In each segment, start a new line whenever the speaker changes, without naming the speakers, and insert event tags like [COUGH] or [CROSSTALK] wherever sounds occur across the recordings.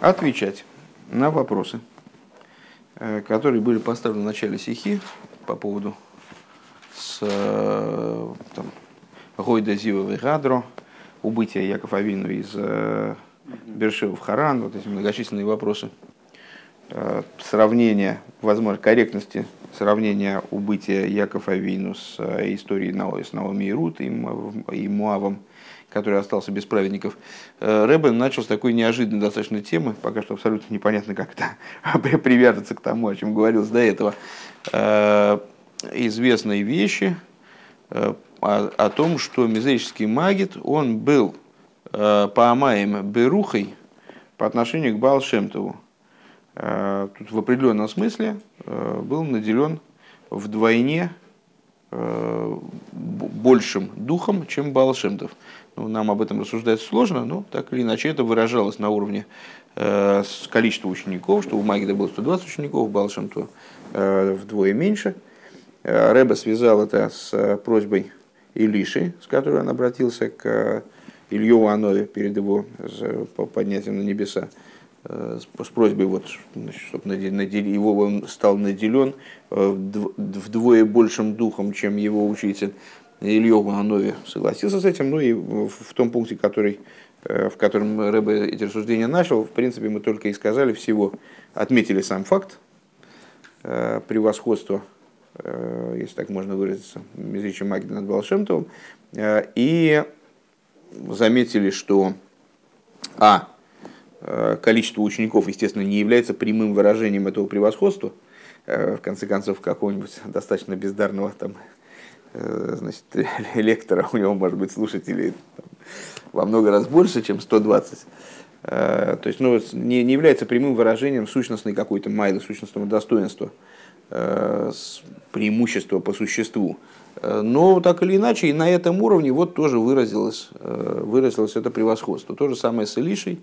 отвечать на вопросы, э, которые были поставлены в начале стихи по поводу с э, там, Гойда Зива Гадро, убытия Якова Авину из э, Бершева в Харан, вот эти многочисленные вопросы, сравнения, возможно, корректности сравнения убытия Якова Авину с историей с Наоми и Рут и Муавом, который остался без праведников, э, Рэббен начал с такой неожиданной достаточно темы, пока что абсолютно непонятно, как это [LAUGHS] привязаться к тому, о чем говорилось до этого, э, известные вещи э, о, о том, что мизерический магит, он был по Амаем Берухой по отношению к Балшемтову. Тут в определенном смысле был наделен вдвойне большим духом, чем Балшемтов. Ну, нам об этом рассуждать сложно, но так или иначе это выражалось на уровне э, количества учеников, что у Магида было 120 учеников, у Балшемту э, вдвое меньше. Э, Рэба связал это с э, просьбой Илиши, с которой он обратился к э, Илью Анове перед его поднятием на небеса э, с просьбой, вот, чтобы его он стал наделен вдвое большим духом, чем его учитель. Ильеву Анове согласился с этим, ну и в том пункте, который, э, в котором Рэбе эти рассуждения начал, в принципе, мы только и сказали всего, отметили сам факт э, превосходства, э, если так можно выразиться, Мизрича Маги над Балшемтовым, и заметили, что а, количество учеников, естественно, не является прямым выражением этого превосходства, в конце концов, какого-нибудь достаточно бездарного там значит, [LAUGHS] лектора, у него может быть слушателей там, во много раз больше, чем 120. Э, то есть ну, не, не является прямым выражением сущностной какой-то майлы, сущностного достоинства, э, преимущества по существу. Но так или иначе, и на этом уровне вот тоже выразилось, выразилось это превосходство. То же самое с Илишей,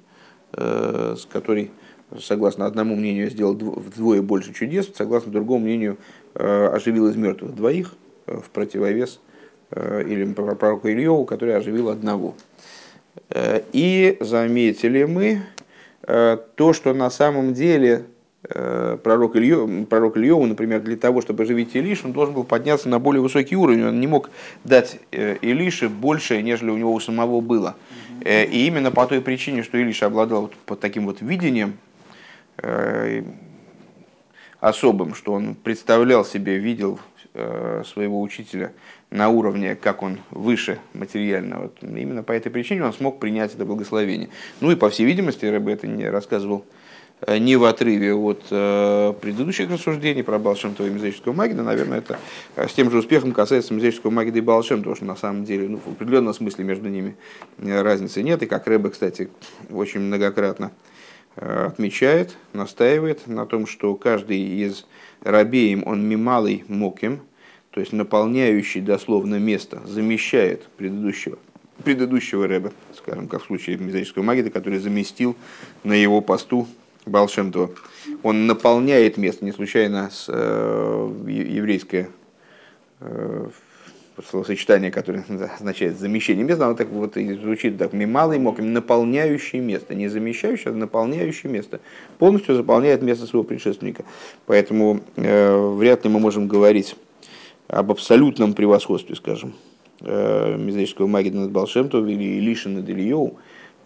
с которой, согласно одному мнению, сделал вдвое больше чудес, согласно другому мнению, оживил из мертвых двоих – в противовес э, или пророку Ильеву, который оживил одного. Э, и заметили мы э, то, что на самом деле пророк, Ильев, пророк Ильеву, например, для того, чтобы оживить Илиш, он должен был подняться на более высокий уровень. Он не мог дать Илише больше, нежели у него у самого было. И именно по той причине, что Илиша обладал вот таким вот видением, особым, что он представлял себе, видел Э, своего учителя на уровне, как он выше материально. Вот именно по этой причине он смог принять это благословение. Ну и по всей видимости, бы это не рассказывал э, не в отрыве от э, предыдущих рассуждений про Балшемтова и Мизерического Магида, наверное, это с тем же успехом касается Мизерического Магида и Балшем, потому что на самом деле ну, в определенном смысле между ними разницы нет. И как Рэбе, кстати, очень многократно отмечает, настаивает на том, что каждый из рабеем он мималый моким, то есть наполняющий дословно место, замещает предыдущего, предыдущего рэба, скажем, как в случае мизерического магида, который заместил на его посту Балшемтова. Он наполняет место, не случайно с, э, еврейское э, словосочетание, которое [LAUGHS] означает замещение места, оно так вот и звучит так, мималый мог, наполняющий место, не замещающий, а наполняющий место, полностью заполняет место своего предшественника. Поэтому э, вряд ли мы можем говорить об абсолютном превосходстве, скажем, э, мизерического магии над Балшемтов или Илиши над Ильей.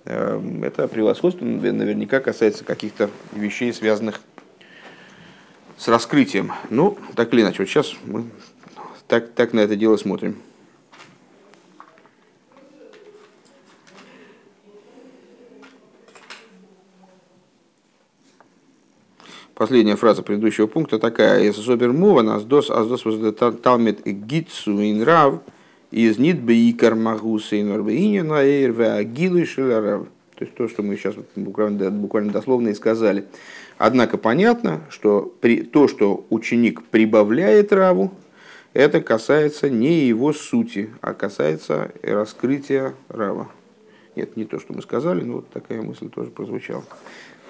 Э, это превосходство наверняка касается каких-то вещей, связанных с раскрытием. Ну, так или иначе, вот сейчас мы так, так на это дело смотрим. Последняя фраза предыдущего пункта такая. «Из собермуван аздос аздос талмит гитсу инрав из нит бейкар магуса инорбеинин аэйр веагилу шеларав». То есть то, что мы сейчас буквально, буквально дословно и сказали. Однако понятно, что при, то, что ученик прибавляет раву, это касается не его сути, а касается раскрытия Рава. Нет, не то, что мы сказали, но вот такая мысль тоже прозвучала.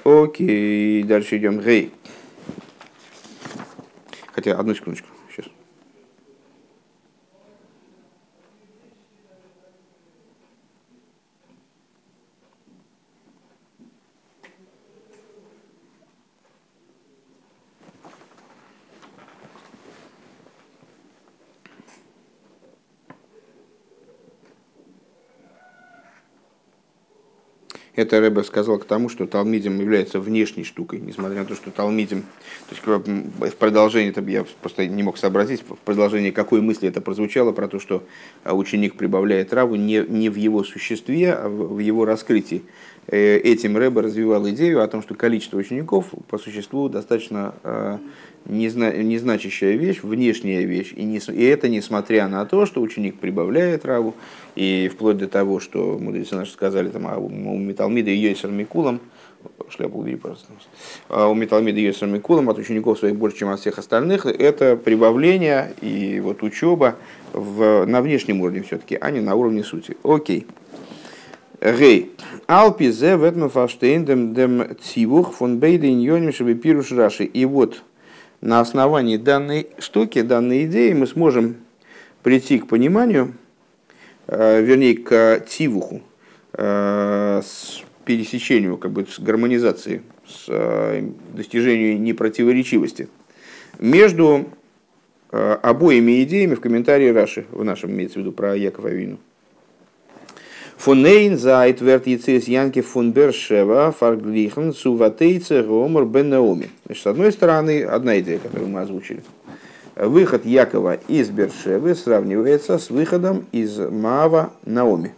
Окей, дальше идем. Гей. Хотя, одну секундочку. Сейчас. Это Рэбе сказал к тому, что талмидим является внешней штукой, несмотря на то, что талмидим, то есть в продолжении, это я просто не мог сообразить, в продолжении какой мысли это прозвучало, про то, что ученик прибавляет траву не, не в его существе, а в его раскрытии. Э, этим Рэбе развивал идею о том, что количество учеников по существу достаточно э, незначащая вещь, внешняя вещь. И, не, и это несмотря на то, что ученик прибавляет траву, и вплоть до того, что мудрецы наши сказали, там, а у Металмида и Йойсер Микулом, шляпу убери, пожалуйста, а у Металмида и Йойсер Микулом от учеников своих больше, чем от всех остальных, это прибавление и вот учеба в, на внешнем уровне все-таки, а не на уровне сути. Окей. Гей. Алпи зе ветман фаштейн дем цивух фон бейда иньоним шабы пируш раши. И вот на основании данной штуки, данной идеи мы сможем прийти к пониманию, э, вернее, к цивуху, э, с пересечению, как бы с гармонизацией, с э, достижению непротиворечивости между обоими идеями в комментарии Раши, в нашем имеется в виду про Якова Вину. Фонейн зайт верт яцис Янки фон Бершева фарглихен суватейце гомор бен Наоми. Значит, с одной стороны, одна идея, которую мы озвучили. Выход Якова из Бершевы сравнивается с выходом из Маава Наоми.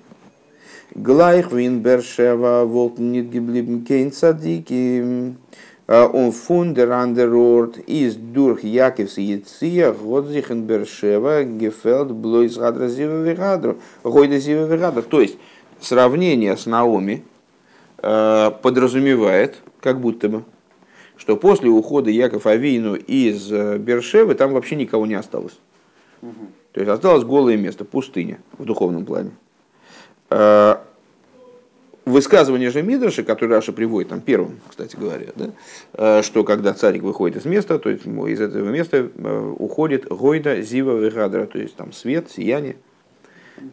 Глайх вин Бершева волт нит гиблибн кейн цадики он фундер андерорд из дурх Якивс Яция Годзихен Бершева Гефелд Блойс Гадра Зива Вегадро Гойда Зива Вегадро. То есть сравнение с Наоми э, подразумевает, как будто бы, что после ухода Яков Авину из э, Бершевы там вообще никого не осталось. Угу. То есть осталось голое место, пустыня в духовном плане. Э, высказывание же Мидраша, которое Раша приводит там первым, кстати говоря, да, что когда царик выходит из места, то есть из этого места уходит Гойда, Зива, Вегадра, то есть там свет, сияние –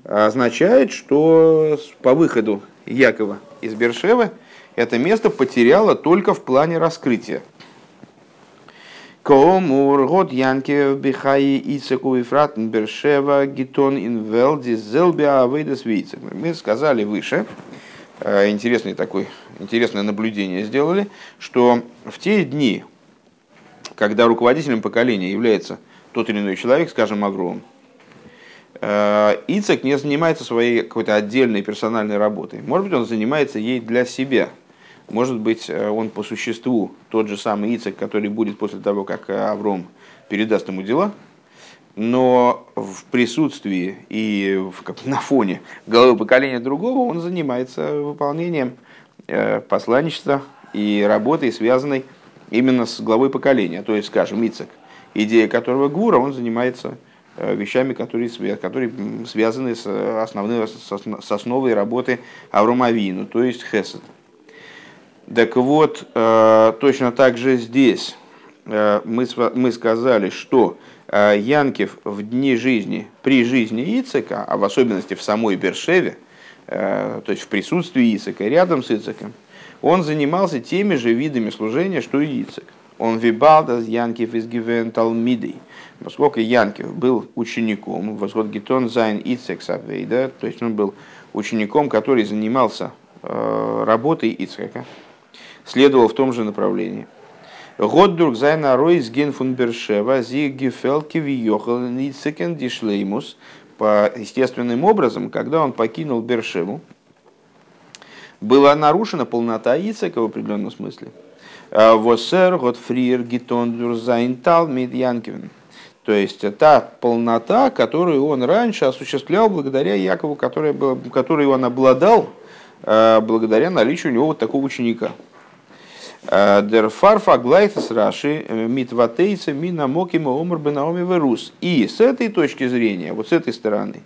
означает, что по выходу Якова из Бершевы это место потеряло только в плане раскрытия. Комур год Янке Бихаи Ицеку и Фратен Бершева Гитон Инвелди Зелбиа Авейдес Мы сказали выше, э, интересный такой, интересное наблюдение сделали, что в те дни, когда руководителем поколения является тот или иной человек, скажем, Авром, Э, Ицек не занимается своей какой-то отдельной персональной работой. Может быть, он занимается ей для себя. Может быть, э, он по существу тот же самый Ицек, который будет после того, как Авром передаст ему дела, но в присутствии и в, как, [LAUGHS] на фоне головы поколения другого он занимается выполнением э, посланничества и работой, связанной именно с главой поколения. То есть, скажем, Ицек, идея которого Гура, он занимается Э, вещами, которые, которые связаны с, основной, с основой работы Авромавину, то есть Хесед. Так вот, э, точно так же здесь э, мы, мы сказали, что Янкев в дни жизни, при жизни Ицека, а в особенности в самой Бершеве, то есть в присутствии Ицека, рядом с Ицеком, он занимался теми же видами служения, что и Ицек. Он вибалдас Янкев из Гивен Талмидей. Поскольку Янкев был учеником, восход Гетон Зайн Ицек Савейда, то есть он был учеником, который занимался э, работой Ицека, следовал в том же направлении. Годдург Зайна Ройс Ген фун Бершева Зи Гефелки Виохал Ицекен Дишлеймус по естественным образом, когда он покинул Бершеву, была нарушена полнота Ицека в определенном смысле. Э, Восер Готфриер Гитон Дурзайн Тал Янкивен то есть та полнота, которую он раньше осуществлял благодаря Якову, который, который он обладал э, благодаря наличию у него вот такого ученика. Э, Дер фарфа глайтес раши э, митватейца мина мокима омр бенаоми верус. И с этой точки зрения, вот с этой стороны,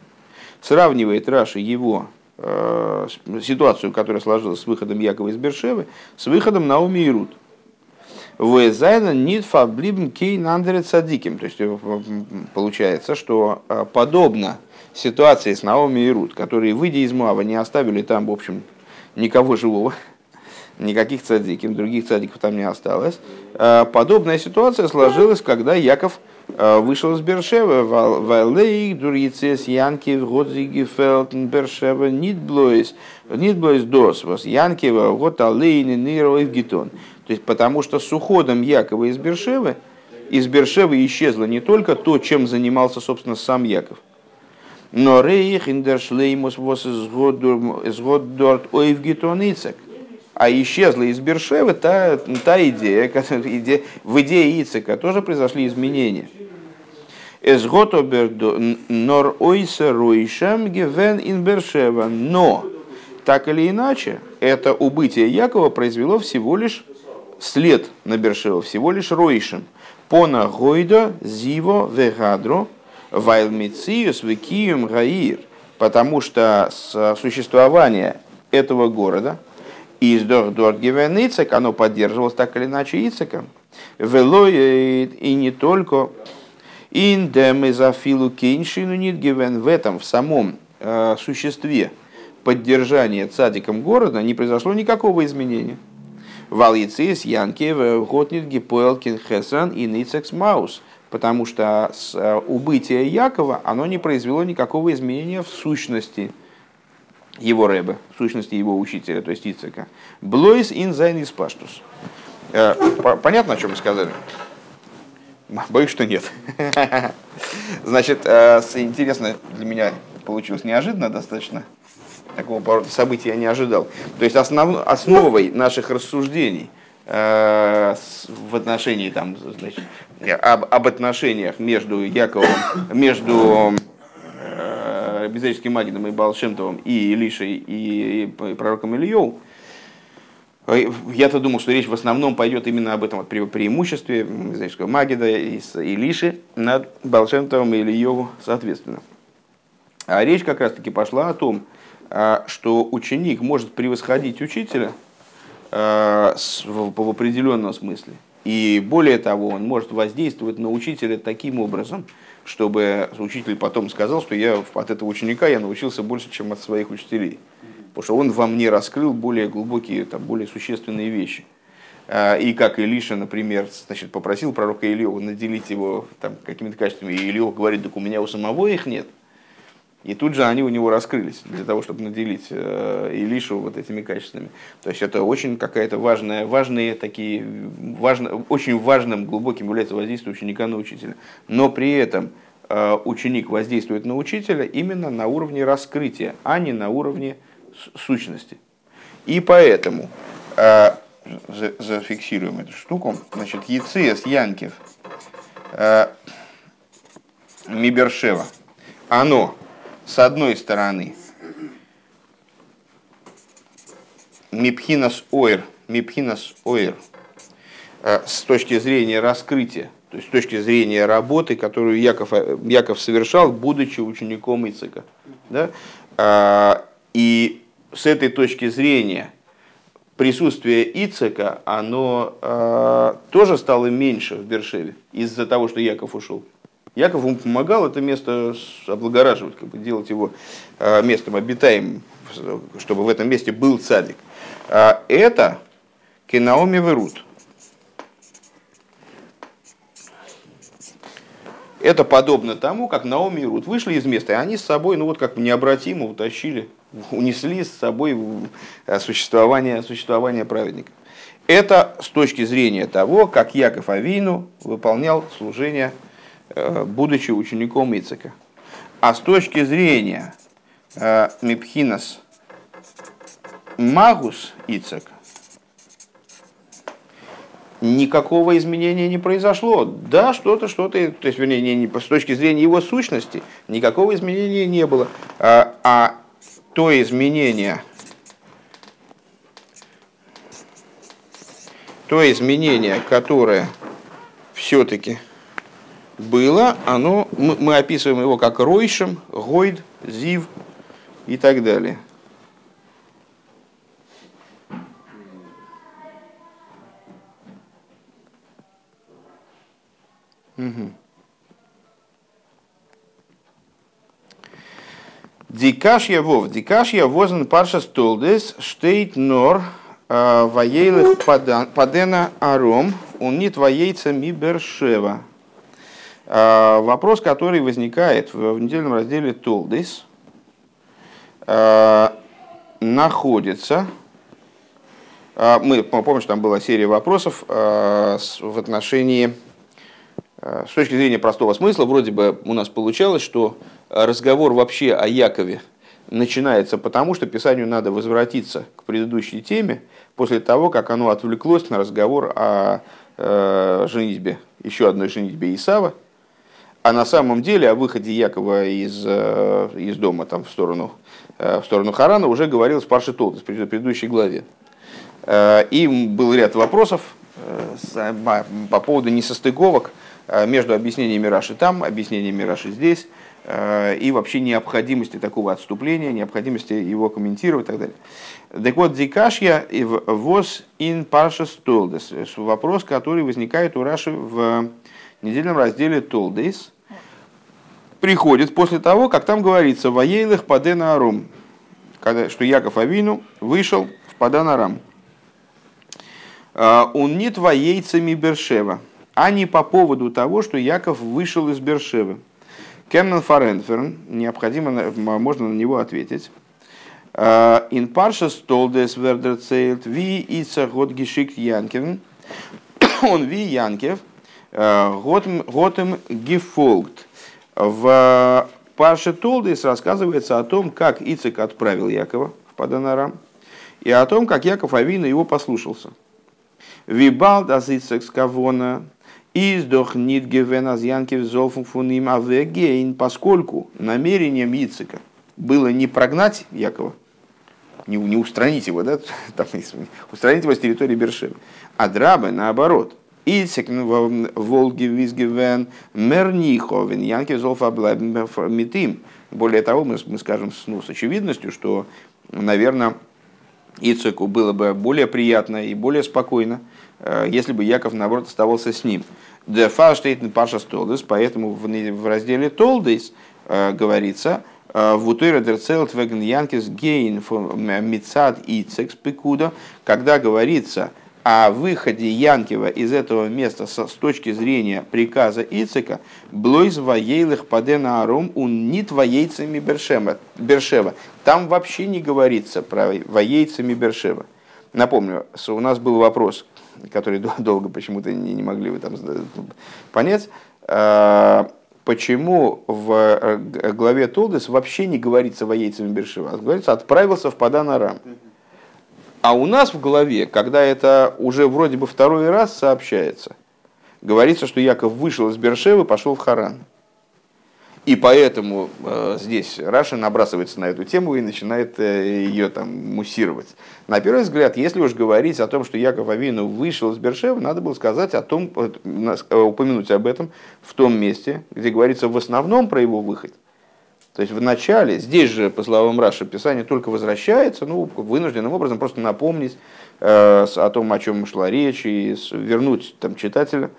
сравнивает Раши его ситуацию, которая сложилась с выходом Якова из Бершевы, с выходом Наоми и Рут. Везайна нитфа блибн кейн андерет садиким. То есть э, получается, что э, подобно ситуации с Наоми и Рут, которые, выйдя из Муава, не оставили там, в общем, никого живого, никаких цадиким, других цадиков там не осталось. Э, подобная ситуация сложилась, когда Яков вышел из Бершева, Валейк, Дурицес, Янкив, Годзиги, Фелтен, Бершева, Нитблойс, Нитблойс Дос, Янкива, вот Алейни, Ниро и Гитон. То есть, потому что с уходом Якова из Бершевы, из Бершевы исчезло не только то, чем занимался, собственно, сам Яков, но рейх индершлеймус вос изгоддорт ойвгитон Ицек. А исчезла из Бершевы та, та идея, идея, в идее Ицека тоже произошли изменения. нор ойсе ройшем гевен ин Бершева. Но, так или иначе, это убытие Якова произвело всего лишь след на Бершева, всего лишь ройшем. Пона гойда зиво вегадро – Вайлмициус Викиум Гаир, потому что существование этого города из Доргивен Ицек, оно поддерживалось так или иначе Ицеком. Велоид и не только Индем изофилу кейншину нитгивен в этом, в самом э, существе поддержания цадиком города не произошло никакого изменения. Валицис, Янкев, Готнит, Гипоэлкин, Хесан и Ницекс Маус – потому что с э, убытия Якова оно не произвело никакого изменения в сущности его рэбе, в сущности его учителя, то есть Ицека. Блойс ин зайн паштус. Э, понятно, о чем мы сказали? Боюсь, что нет. [LAUGHS] Значит, э, интересно для меня получилось неожиданно достаточно. Такого поворота событий я не ожидал. То есть основ, основой наших рассуждений в отношении там, значит, об, об отношениях между Яковом, между э, Безреческим Магидом и Балшемтовым, и Илишей, и, и пророком Ильей, я-то думал, что речь в основном пойдет именно об этом вот, преимуществе Безреческого Магида и Илиши над Балшемтовым и Ильеву соответственно. А речь как раз-таки пошла о том, а, что ученик может превосходить учителя э, в определенном смысле – и более того, он может воздействовать на учителя таким образом, чтобы учитель потом сказал, что я от этого ученика я научился больше, чем от своих учителей. Потому что он во мне раскрыл более глубокие, там, более существенные вещи. А, и как Илиша, например, значит, попросил пророка Илью наделить его там, какими-то качествами, и Илью говорит, так у меня у самого их нет – и тут же они у него раскрылись для того, чтобы наделить э, Илишу вот этими качествами. То есть это очень какая-то важная, важные такие, важно, очень важным, глубоким является воздействие ученика на учителя. Но при этом э, ученик воздействует на учителя именно на уровне раскрытия, а не на уровне сущности. И поэтому э, зафиксируем эту штуку. Значит, Яциес Янкев Мибершева. Оно с одной стороны, Мипхинас Ойр, Мипхинас Ойр, э, с точки зрения раскрытия, то есть с точки зрения работы, которую Яков, Яков совершал, будучи учеником Ицека. Да? А, и с этой точки зрения присутствие Ицека, оно а, тоже стало меньше в Бершеве из-за того, что Яков ушел. Яков ему помогал это место облагораживать, как бы делать его э, местом обитаемым, чтобы в этом месте был цадик. А это Кинаоми Верут. Это подобно тому, как Наоми и Рут вышли из места, и они с собой, ну вот как необратимо утащили, унесли с собой э, существование, существование праведника. Это с точки зрения того, как Яков Авину выполнял служение будучи учеником Ицека. А с точки зрения э, Мипхинас Магус Ицек, никакого изменения не произошло. Да, что-то, что-то, то есть, вернее, не, не, с точки зрения его сущности, никакого изменения не было. А, а то изменение, то изменение, которое все-таки было, оно, мы, мы описываем его как Ройшем, Гойд, Зив и так далее. Угу. Дикашья вов, дикашья возен парша столдес, штейт нор, а, воейлых падена аром, он не твоейца ми бершева. Вопрос, который возникает в недельном разделе Толдис, находится мы помним, что там была серия вопросов в отношении, с точки зрения простого смысла, вроде бы у нас получалось, что разговор вообще о Якове начинается потому, что Писанию надо возвратиться к предыдущей теме после того, как оно отвлеклось на разговор о э, женитьбе, еще одной женитьбе Исава, а на самом деле о выходе Якова из, э, из дома там, в, сторону, э, в сторону Харана уже говорилось в Парше Толдес, в предыдущей главе. Э, и был ряд вопросов по поводу несостыковок между объяснениями Раши там, объяснениями Раши здесь, и вообще необходимости такого отступления, необходимости его комментировать и так далее. Так вот, Дикашья воз ин паршас толдес. Вопрос, который возникает у Раши в недельном разделе Толдес, приходит после того, как там говорится «Ваейлых падена арум», что Яков Авину вышел в Падан Арам. «А, он не твоейцами Бершева, а не по поводу того, что Яков вышел из Бершевы. Кемнен Фаренферн, необходимо, можно на него ответить. In Парша Столдес Вердер Цейлт, Ви Ица Год Гешикт Янкин, [COUGHS] он Ви Янкев, Готем Гефолгт. В Парше Толдес рассказывается о том, как Ицек отправил Якова в Паданарам, и о том, как Яков Авина его послушался. Вибал дас Ицек скавона, издох нит гевен аз Янкев золфун фуним авегейн, поскольку намерением Ицека было не прогнать Якова, не, не устранить его, да, [LAUGHS] там, устранить его с территории Бершевы, а драбы наоборот. Ицек Волги Визгивен Мерниховен Янкев Золфа Митим. Более того, мы, мы скажем ну, с очевидностью, что, наверное, Ицеку было бы более приятно и более спокойно, э, если бы Яков, наоборот, оставался с ним. Дефа штейтен Паша Столдес, поэтому в разделе Толдес э, говорится, э, в Утыре Дерцелт Веген Янкес Гейн Мицад Ицек Спекуда, когда говорится о выходе Янкива из этого места с, с точки зрения приказа Ицека, блойз воейлых падена аром он не твоейцами Бершева. Там вообще не говорится про воейцами Бершева. Напомню, у нас был вопрос, который [LAUGHS] долго почему-то не, не могли вы там понять. А, почему в э, главе Толдес вообще не говорится воейцами Бершева, а говорится отправился в Падан Арам. А у нас в голове, когда это уже вроде бы второй раз сообщается, говорится, что Яков вышел из Бершевы, пошел в Харан. И поэтому э, здесь Раша набрасывается на эту тему и начинает э, ее там муссировать. На первый взгляд, если уж говорить о том, что Яков Авину вышел из Бершева, надо было сказать о том, э, э упомянуть об этом в том месте, где говорится в основном про его выход. То есть в начале, здесь же, по словам Раши, Писание только возвращается, ну, вынужденным образом просто напомнить э, о том, о чем шла речь, и вернуть там, читателя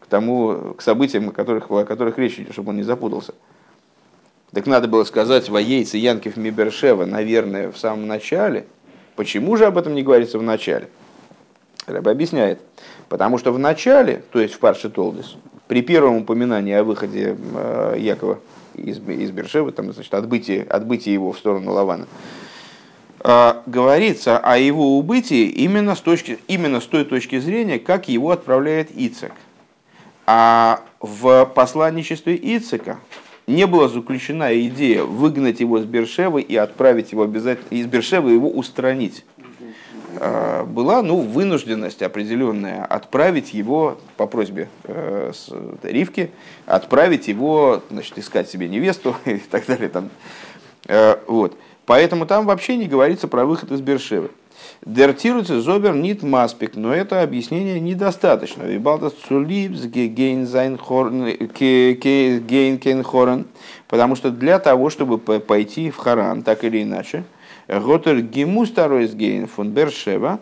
к тому, к событиям, о которых, о которых речь идет, чтобы он не запутался. Так надо было сказать воейцы Янкив Мибершева, наверное, в самом начале. Почему же об этом не говорится в начале? Рэб объясняет. Потому что в начале, то есть в Парше Толдис, при первом упоминании о выходе э, Якова из, из Бершевы, там, значит, отбытие, отбытие его в сторону Лавана, а, говорится о его убытии именно с, точки, именно с той точки зрения, как его отправляет Ицек. А в посланничестве Ицека не была заключена идея выгнать его с Бершевы и отправить его обязательно из Бершевы его устранить. Э, была ну, вынужденность определенная отправить его по просьбе э, Ривки, отправить его, значит, искать себе невесту [LAUGHS] и так далее. Там. Э, вот. Поэтому там вообще не говорится про выход из Бершевы. Дертируется зобер нит маспик, но это объяснение недостаточно. Вибалтас цулибс гейн потому что для того, чтобы пойти в Харан, так или иначе, Готер гимус гейн фон Бершева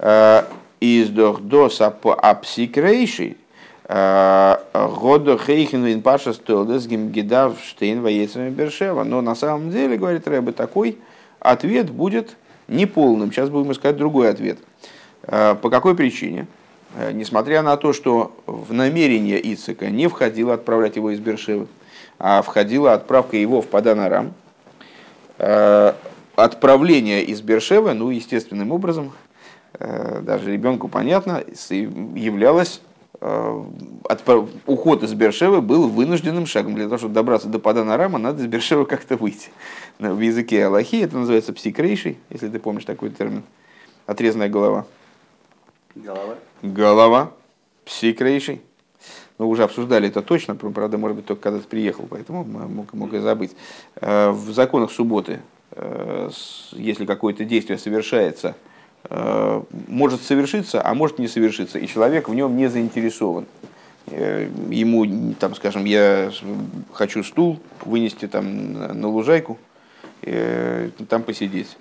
э, издох дос апсикрейший э, Годо Хейхен Вин Паша Столдес Гимгидав Штейн Воецами Бершева. Но на самом деле, говорит Рэбе, такой ответ будет неполным. Сейчас будем искать другой ответ. Э, по какой причине? несмотря на то, что в намерение Ицека не входило отправлять его из Бершевы, а входила отправка его в Паданарам, отправление из Бершевы, ну, естественным образом, даже ребенку понятно, являлось уход из Бершевы был вынужденным шагом. Для того, чтобы добраться до Паданарама, надо из Бершевы как-то выйти. В языке Аллахи это называется псикрейшей, если ты помнишь такой термин. Отрезанная голова.
Голова?
Голова. Псикрейшей. Ну, уже обсуждали это точно, правда, может быть, только когда ты приехал, поэтому мог, мог и забыть. Э, в законах субботы, э, если какое-то действие совершается, э, может совершиться, а может не совершиться, и человек в нем не заинтересован. Ему, там, скажем, я хочу стул вынести там на лужайку, там посидеть.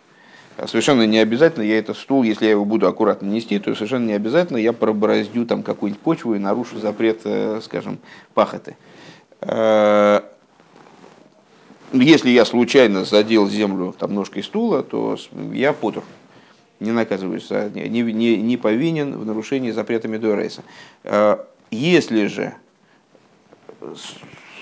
Совершенно не обязательно я этот стул, если я его буду аккуратно нести, то совершенно не обязательно я пробороздю там какую-нибудь почву и нарушу запрет, э, скажем, пахоты. Э, если я случайно задел землю там, ножкой стула, то я потур, не наказываюсь, не, не, не повинен в нарушении запрета Медуэрейса. Если же,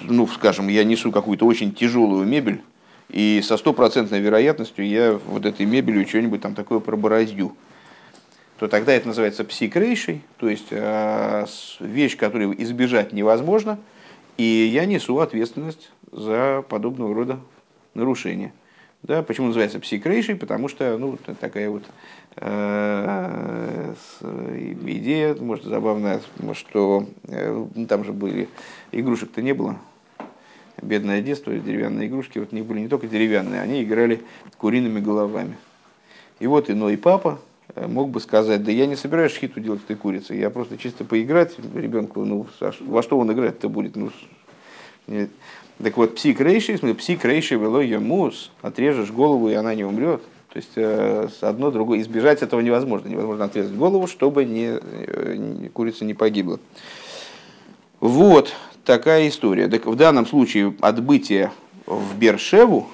ну, скажем, я несу какую-то очень тяжелую мебель, и со стопроцентной вероятностью я вот этой мебелью что-нибудь там такое пробороздю, то тогда это называется псикрейшей, то есть э, вещь, которую избежать невозможно, и я несу ответственность за подобного рода нарушения. Да, почему называется псикрейшей? Потому что ну, такая вот э, идея, может, забавная, что э, там же были, игрушек-то не было, бедное детство, деревянные игрушки, вот них были не только деревянные, они играли куриными головами. И вот иной папа э, мог бы сказать, да я не собираюсь шхиту делать этой курицы, я просто чисто поиграть ребенку, ну во что он играть-то будет? Ну, нет. Так вот, псик рейши, псик рейши вело мус, отрежешь голову, и она не умрет. То есть э, одно другое, избежать этого невозможно. Невозможно отрезать голову, чтобы не, э, курица не погибла. Вот, такая история. Так в данном случае отбытие в Бершеву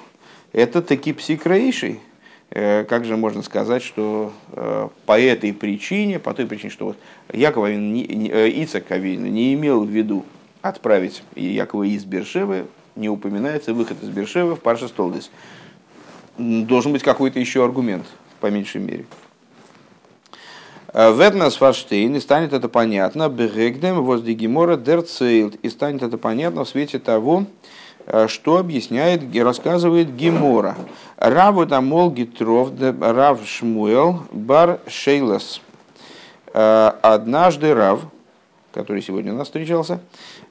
это таки псикроиший. Э, как же можно сказать, что э, по этой причине, по той причине, что вот Яков э, Ицак Авин не имел в виду отправить Якова из Бершевы, не упоминается выход из Бершевы в Парша Столдес. Должен быть какой-то еще аргумент, по меньшей мере. Э, Ветнас фарштейн, и станет это понятно, бегдем возле гемора дерцейлд, и станет это понятно в свете того, э, что объясняет, рассказывает Гемора. Раву тамол гитров рав шмуэл бар шейлас. Э, однажды Рав, который сегодня у нас встречался,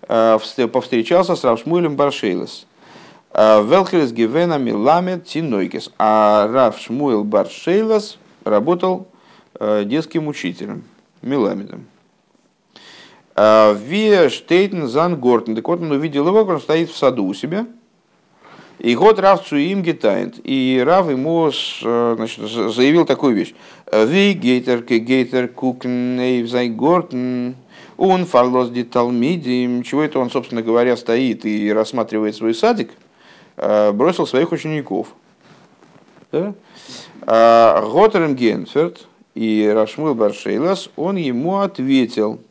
повстречался с Рав Шмуэлем бар шейлас. Велхерес гивена миламет тинойкес. А Рав Шмуэл бар шейлас работал Э, детским учителем, Меламедом. А, Виа Штейтен Зан Гортен. Так вот, он увидел его, он стоит в саду у себя. И год Рав Цуим гитает. И Рав ему э, значит, заявил такую вещь. Ви гейтер ке гейтер кукен эйвзай Гортен. Он фарлос ди. Чего это он, собственно говоря, стоит и рассматривает свой садик. Э, бросил своих учеников. Готерем а, Генферт и Рашмуэл Баршейлас, он ему ответил,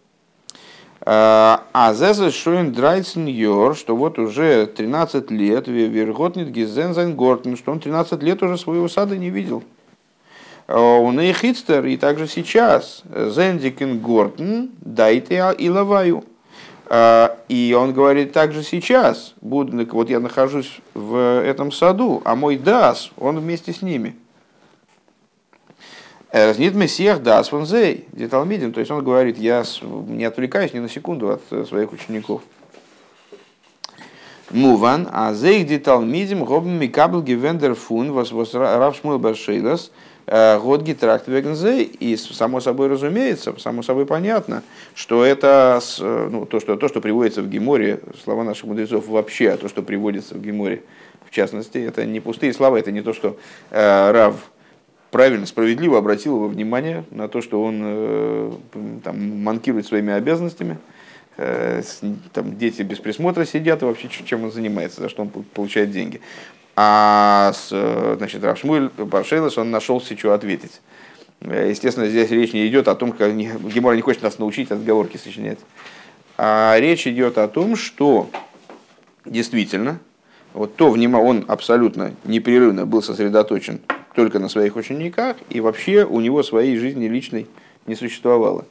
а зезе шоин драйцен йор, что вот уже 13 лет, верготнит гизензен гортен, что он 13 лет уже своего сада не видел. Он и хитстер, и также сейчас, зендикен гортен, дайте и лаваю. И он говорит, также сейчас, вот я нахожусь в этом саду, а мой дас, он вместе с ними – Разнит Мессиях да сванзей, где Талмидин, то есть он говорит, я не отвлекаюсь ни на секунду от э, своих учеников. Муван, а зейх ди Талмидим, гобм микабл гивендер фун, вас рав шмуэл баршейлас, э, год гитракт вегнзей, и само собой разумеется, само собой понятно, что это э, ну, то, что, то, что приводится в Геморе, слова наших мудрецов вообще, а то, что приводится в Геморе, в частности, это не пустые слова, это не то, что э, Рав правильно, справедливо обратил его внимание на то, что он э, там, манкирует своими обязанностями, э, там дети без присмотра сидят, и вообще чем он занимается, за что он получает деньги. А э, значит, Равшмуль Баршейлос, он нашел себе что ответить. Естественно, здесь речь не идет о том, как Гемора не хочет нас научить отговорки сочинять. А речь идет о том, что действительно, вот то внимание, он абсолютно непрерывно был сосредоточен только на своих учениках, и вообще у него своей жизни личной не существовало.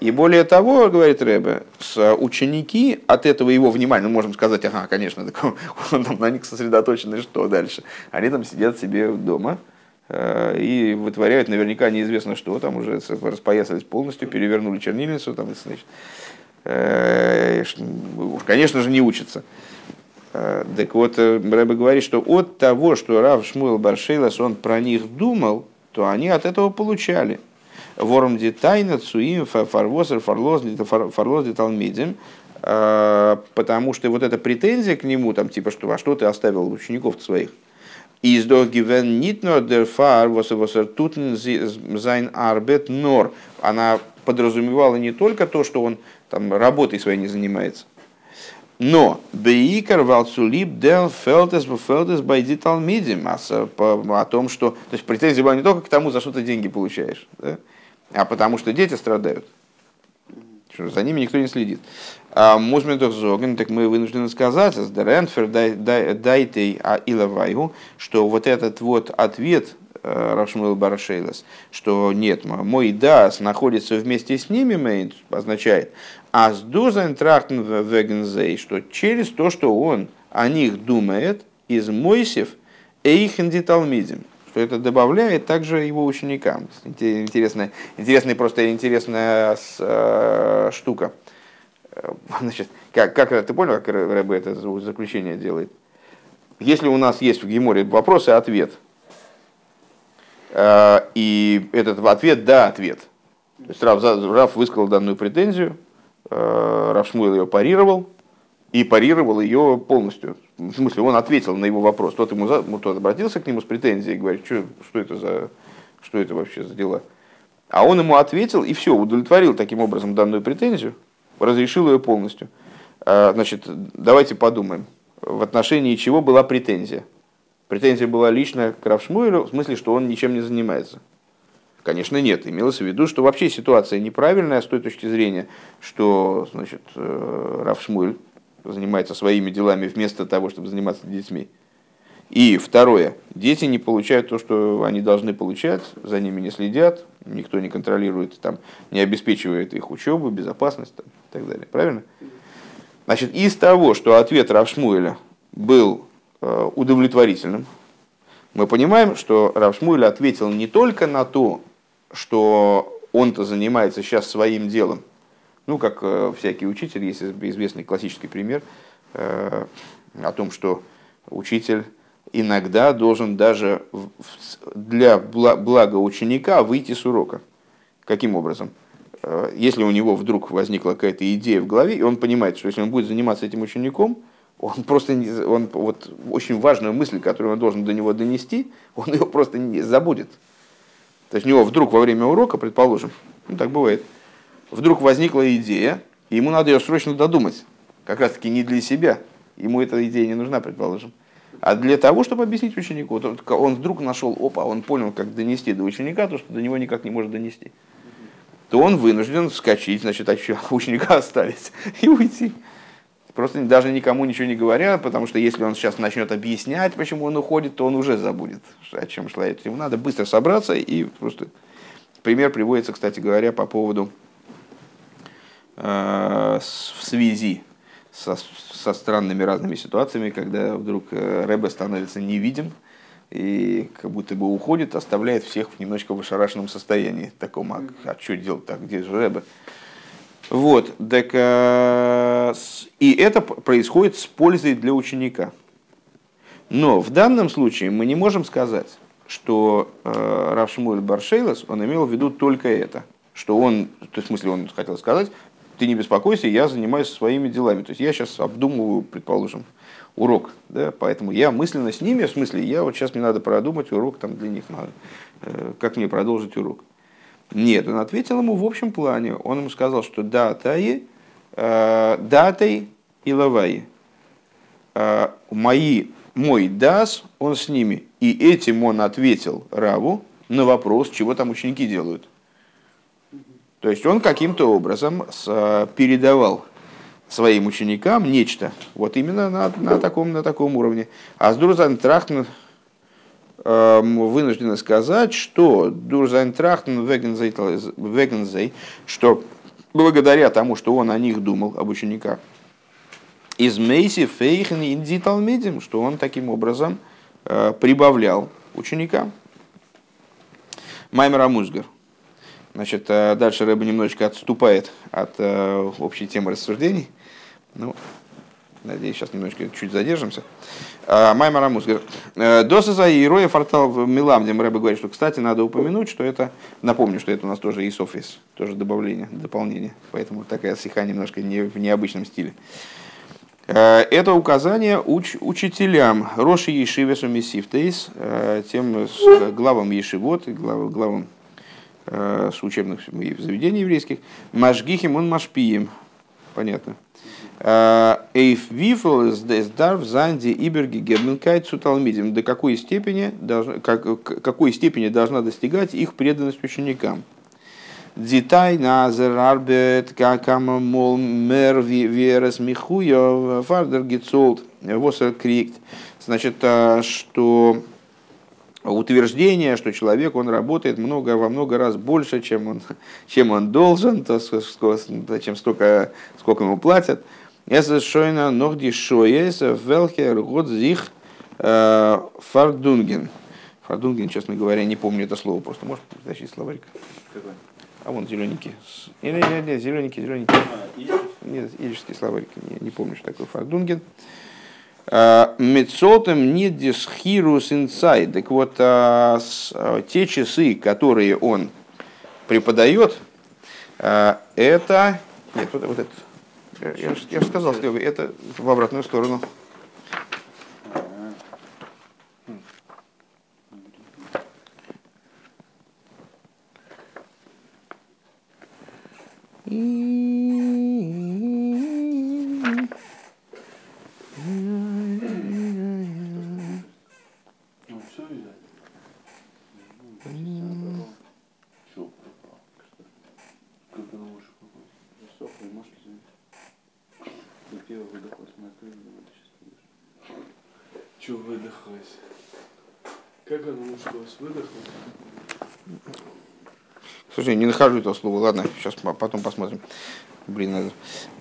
И более того, говорит Рэбе, с ученики от этого его внимания, ну, можем сказать, ага, конечно, так [LAUGHS] он там на них сосредоточен, и что дальше? Они там сидят себе дома э, и вытворяют наверняка неизвестно что, там уже распоясались полностью, перевернули чернильницу, там, значит, э, конечно же, не учатся. Э, так вот, Рэбе говорит, что от того, что Рав Шмуэл Баршейлас, он про них думал, то они от этого получали – вором детайна цуим фарвозер фарлоз деталмидим, а, потому что вот эта претензия к нему, там типа, что а что ты оставил учеников своих, из гивен нит нор дер фар зайн арбет нор, она подразумевала не только то, что он там работой своей не занимается, но Бейкер Валцулип Дел Фелтес Фелтес Байдитал Мидим о том, что то есть претензия была не только к тому, за что ты деньги получаешь, да? а потому что дети страдают. За ними никто не следит. А Музмедох Зоген, так мы вынуждены сказать, с дайтей а Илавайгу, что вот этот вот ответ Рашмуэл Барашейлас, что нет, мой дас находится вместе с ними, мейн, означает, а с дузен трахтен вегензей, что через то, что он о них думает, из Мойсев, эйхен деталмидим, что это добавляет также его ученикам. Интересная, интересная просто интересная э, штука. Э, значит, как, как ты понял, как Рэбе это заключение делает? Если у нас есть в Геморе вопрос и ответ, э, и этот ответ да ответ. То есть Раф, Раф высказал данную претензию, Раф Шмуэл ее парировал, и парировал ее полностью. В смысле, он ответил на его вопрос. Тот, ему, тот обратился к нему с претензией и говорит, что, что, это за, что это вообще за дела. А он ему ответил и все, удовлетворил таким образом данную претензию, разрешил ее полностью. А, значит, давайте подумаем, в отношении чего была претензия. Претензия была лично к Равшмуэлю, в смысле, что он ничем не занимается. Конечно, нет. Имелось в виду, что вообще ситуация неправильная с той точки зрения, что значит, э, Равшмуэль занимается своими делами вместо того, чтобы заниматься детьми. И второе, дети не получают то, что они должны получать, за ними не следят, никто не контролирует, там, не обеспечивает их учебу, безопасность там, и так далее. Правильно? Значит, из того, что ответ Равшмуэля был удовлетворительным, мы понимаем, что Равшмуэль ответил не только на то, что он-то занимается сейчас своим делом, ну, как э, всякий учитель, есть известный классический пример э, о том, что учитель иногда должен даже для блага ученика выйти с урока. Каким образом? Э, если у него вдруг возникла какая-то идея в голове, и он понимает, что если он будет заниматься этим учеником, он просто он, вот, очень важную мысль, которую он должен до него донести, он ее просто не забудет. То есть у него вдруг во время урока, предположим, ну так бывает, вдруг возникла идея, и ему надо ее срочно додумать. Как раз таки не для себя. Ему эта идея не нужна, предположим. А для того, чтобы объяснить ученику. Он вдруг нашел, опа, он понял, как донести до ученика то, что до него никак не может донести. То он вынужден вскочить, значит, а что, ученика [LAUGHS] оставить и уйти. Просто даже никому ничего не говоря, потому что если он сейчас начнет объяснять, почему он уходит, то он уже забудет, о чем шла речь. Ему надо быстро собраться и просто... Пример приводится, кстати говоря, по поводу Э, в связи со, со странными разными ситуациями, когда вдруг э, Рэбе становится невидим и как будто бы уходит, оставляет всех в немножко в ошарашенном состоянии. Таком, а, а что делать так, где же Рэбе? Вот, так, э, и это происходит с пользой для ученика. Но в данном случае мы не можем сказать, что э, Равшмуэль Баршейлас, он имел в виду только это. Что он, то есть, в смысле, он хотел сказать, ты не беспокойся, я занимаюсь своими делами. То есть я сейчас обдумываю, предположим, урок, да, поэтому я мысленно с ними, в смысле, я вот сейчас мне надо продумать урок там для них, надо, э, как мне продолжить урок. Нет, он ответил ему в общем плане. Он ему сказал, что да, таи, э, датой и лаваи. Мои, мой дас, он с ними. И этим он ответил Раву, на вопрос, чего там ученики делают. То есть он каким-то образом передавал своим ученикам нечто, вот именно на, на, таком, на таком уровне. А с Дурзан Трахтен э, вынуждены сказать, что Дурзан Трахтен Вегензей, что благодаря тому, что он о них думал, об учениках, из Мейси Фейхен Индиталмедим, что он таким образом э, прибавлял ученикам. Маймер Амузгар. Значит, э, дальше Рэба немножечко отступает от э, общей темы рассуждений. Ну, надеюсь, сейчас немножко чуть задержимся. Э, Маймер Амузгар. Доса за Иероя фортал в Миламде. Рэба говорит, что, кстати, надо упомянуть, что это, напомню, что это у нас тоже Исофис, тоже добавление, дополнение. Поэтому такая сиха немножко не, в необычном стиле. Э, это указание уч, учителям Роши Ешивесу Мессифтейс, э, тем главам Ешивот, глав, главам э, с учебных заведений еврейских, Машгихим он Машпием. Понятно. Эйф вифл занди иберги гебенкайт суталмидим. До какой степени, должна, как, какой степени должна достигать их преданность ученикам. Дитай на зерарбет, как мол мер верес михуя фардер гицолт восер крикт. Значит, а, что утверждение, что человек, он работает много, во много раз больше, чем он, [LAUGHS] чем он должен, то, чем столько, сколько ему платят. Это шойна ногди шоес велхер год зих э, фардунген. Фардунген, честно говоря, не помню это слово, просто можешь притащить словарик. Какой? А вон зелененький. Или нет, нет, зелененький, зелененький. А, нет, ильский словарик. Не, не помню, что такое фардунген. А, Мецотем не дисхирус инсайд. Так вот, а, те часы, которые он преподает, это... Нет, вот, вот это. Я, же сказал, это в обратную сторону.
Чего выдохлось? Как оно нашлось? Выдохлось?
Нахожу этого слова. Ладно, сейчас потом посмотрим. Блин.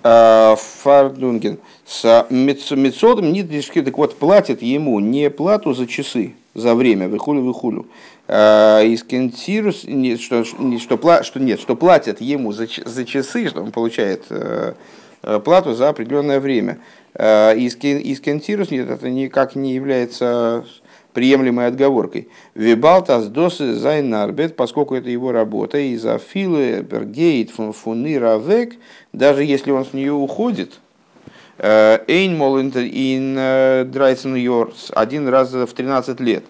А, Фардунген. С Мецодом Нидишки, так вот, платят ему не плату за часы, за время, выхулю, выхулю. А, из Кентирус, что, что, что, нет, что платят ему за, за часы, что он получает э, э, плату за определенное время. А, из Кентирус, нет, это никак не является приемлемой отговоркой. Вибалтас досы зайнарбет, поскольку это его работа, и за филы бергейт фуны равек, даже если он с нее уходит, э, эйн мол ин э, драйсен йорс, один раз в 13 лет.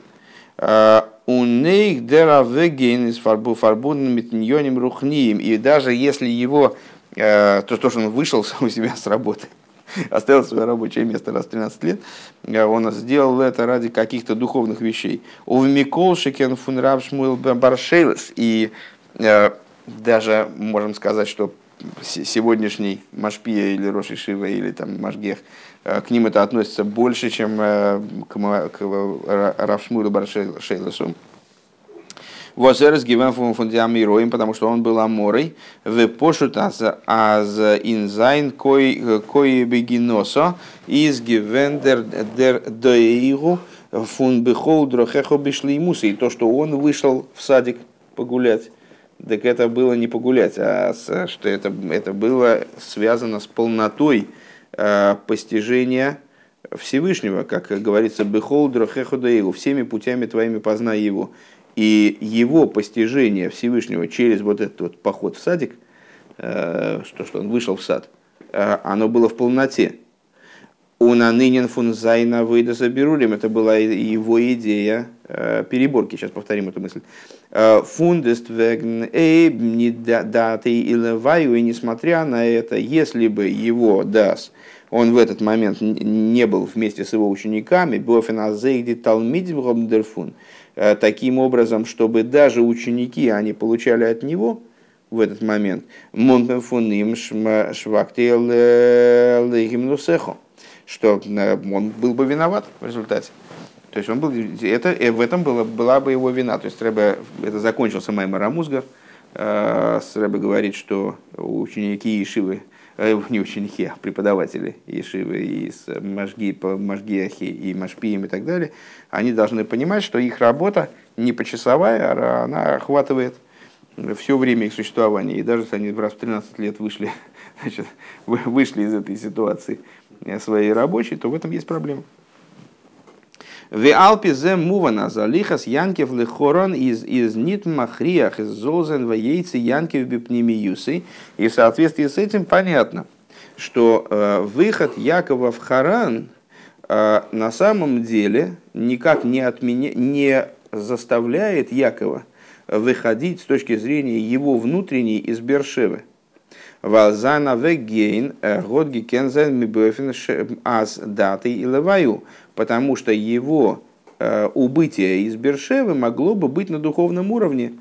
Э, у них деравегейн из фарбунным метньоним рухнием, и даже если его, то, то, что он вышел [LAUGHS] у себя с работы, [LAUGHS] оставил свое рабочее место раз в 13 лет, э, он сделал это ради каких-то духовных вещей. У Микол Шикен фун Шмуэл Баршейлес, и э, даже можем сказать, что сегодняшний Машпия или Роши Шива или там Машгех, э, к ним это относится больше, чем к Равшмуэлу Баршейлесу. Возерес гивен фун фундиамироим, потому что он был аморой. В пошут аз инзайн кой бегиносо из гивен дер доигу фун бихол дрохехо бишлеймуса. И то, что он вышел в садик погулять, так это было не погулять, а что это, это было связано с полнотой э, постижения Всевышнего, как говорится, «Бехол дрохеходаилу» всеми путями твоими познай его. И его постижение Всевышнего через вот этот вот поход в садик, э, то, что он вышел в сад, э, оно было в полноте. У нанынен фун зайна выйда заберулим, это была его идея э, переборки, сейчас повторим эту мысль. Фундест вегн даты и леваю, и несмотря на это, если бы его дас, он в этот момент не был вместе с его учениками, Бофен Азейди Талмидим Робндерфун, э, таким образом, чтобы даже ученики, они получали от него в этот момент Монпенфуним Швактел Гимнусехо, что он был бы виноват в результате. То есть он был, это, в этом была, была бы его вина. То есть Рэбе, это закончился Маймер Амузгар. Рэбе говорит, что ученики Ишивы Э, не ученики, а преподаватели Ешивы из Машги, Машгиахи и Машпием и так далее, они должны понимать, что их работа не почасовая, а она охватывает все время их существования. И даже если они раз в 13 лет вышли, [LAUGHS] значит, вышли из этой ситуации своей рабочей, то в этом есть проблема. В Алпе зе мувана за лихас янкев лихорон из из нит махриях из золзен в яйце янкев бипнемиюсы. И в соответствии с этим понятно, что э, выход Якова в Харан э, на самом деле никак не, отменя... не заставляет Якова выходить с точки зрения его внутренней из Бершевы. Валзана вегейн э, годги кензен мибофин аз даты и леваю потому что его э, убытие из Бершевы могло бы быть на духовном уровне,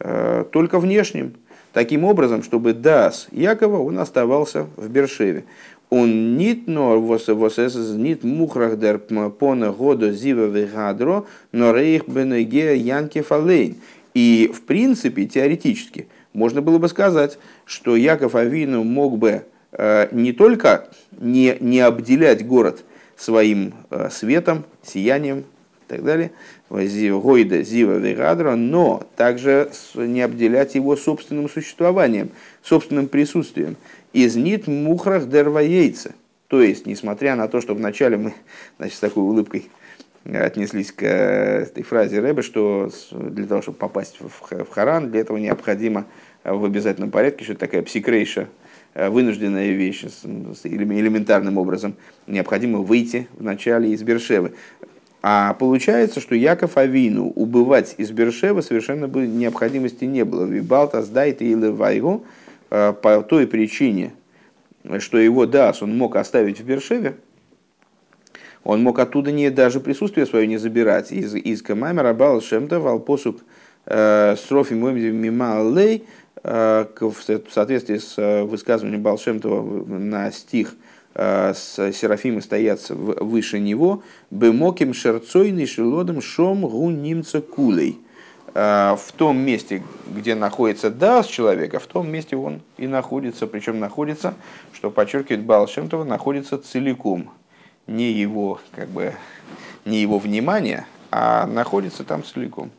э, только внешним. Таким образом, чтобы Дас Якова, он оставался в Бершеве. Он нит но восэс нит мухрах дер пона года зива вегадро, но рейх бенеге янки фалейн. И в принципе, теоретически, можно было бы сказать, что Яков Авину мог бы э, не только не, не обделять город – своим э, светом, сиянием и так далее, Гойда, Зива, Вегадра, но также не обделять его собственным существованием, собственным присутствием. Из нит мухрах дерваейца. То есть, несмотря на то, что вначале мы [LAUGHS] значит, с такой улыбкой отнеслись к э, этой фразе Рэбе, что для того, чтобы попасть в Харан, для этого необходимо в обязательном порядке, что это такая псикрейша, Э, вынужденная вещь, элементарным образом необходимо выйти вначале из Бершевы. А получается, что Яков Авину убывать из Бершевы совершенно бы необходимости не было. Вибалта сдайт и Левайгу э, по той причине, что его дас он мог оставить в Бершеве, он мог оттуда не даже присутствие свое не забирать. Из, из Камамера Бал Шемта Валпосук э, Строфи Мима Лей Э, в соответствии с э, высказыванием Балшемтова на стих э, с Серафимы стоят выше него, «Бемоким шерцойный шелодом шом гу немца кулей». В том месте, где находится дас человека, в том месте он и находится, причем находится, что подчеркивает Балшемтова, находится целиком. Не его, как бы, не его внимание, а находится там целиком.